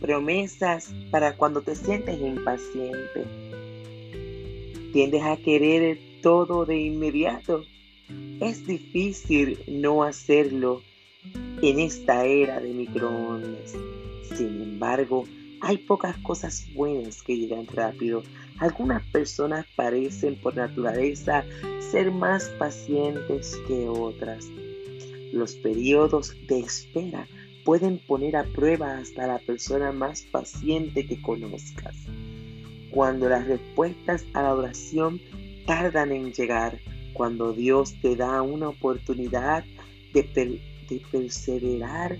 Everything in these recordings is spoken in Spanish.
promesas para cuando te sientes impaciente. Tiendes a querer todo de inmediato. Es difícil no hacerlo en esta era de microondas. Sin embargo, hay pocas cosas buenas que llegan rápido. Algunas personas parecen por naturaleza ser más pacientes que otras. Los periodos de espera pueden poner a prueba hasta la persona más paciente que conozcas. Cuando las respuestas a la oración tardan en llegar, cuando Dios te da una oportunidad de, perseverar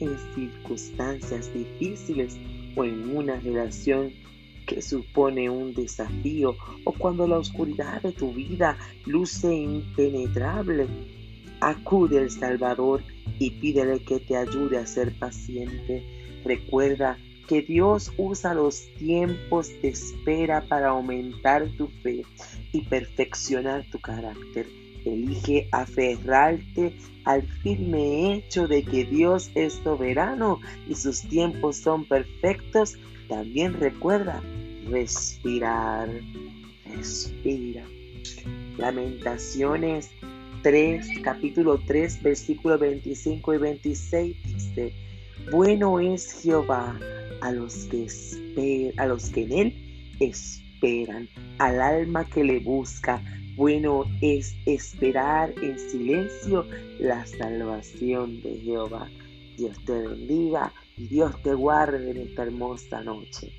en circunstancias difíciles o en una relación que supone un desafío o cuando la oscuridad de tu vida luce impenetrable, acude al Salvador y pídele que te ayude a ser paciente. Recuerda que Dios usa los tiempos de espera para aumentar tu fe y perfeccionar tu carácter. Elige aferrarte al firme hecho de que Dios es soberano y sus tiempos son perfectos. También recuerda respirar, respira. Lamentaciones 3, capítulo 3, versículo 25 y 26 dice, bueno es Jehová a los que esperan, a los que en él esperan, al alma que le busca. Bueno es esperar en silencio la salvación de Jehová. Dios te bendiga y Dios te guarde en esta hermosa noche.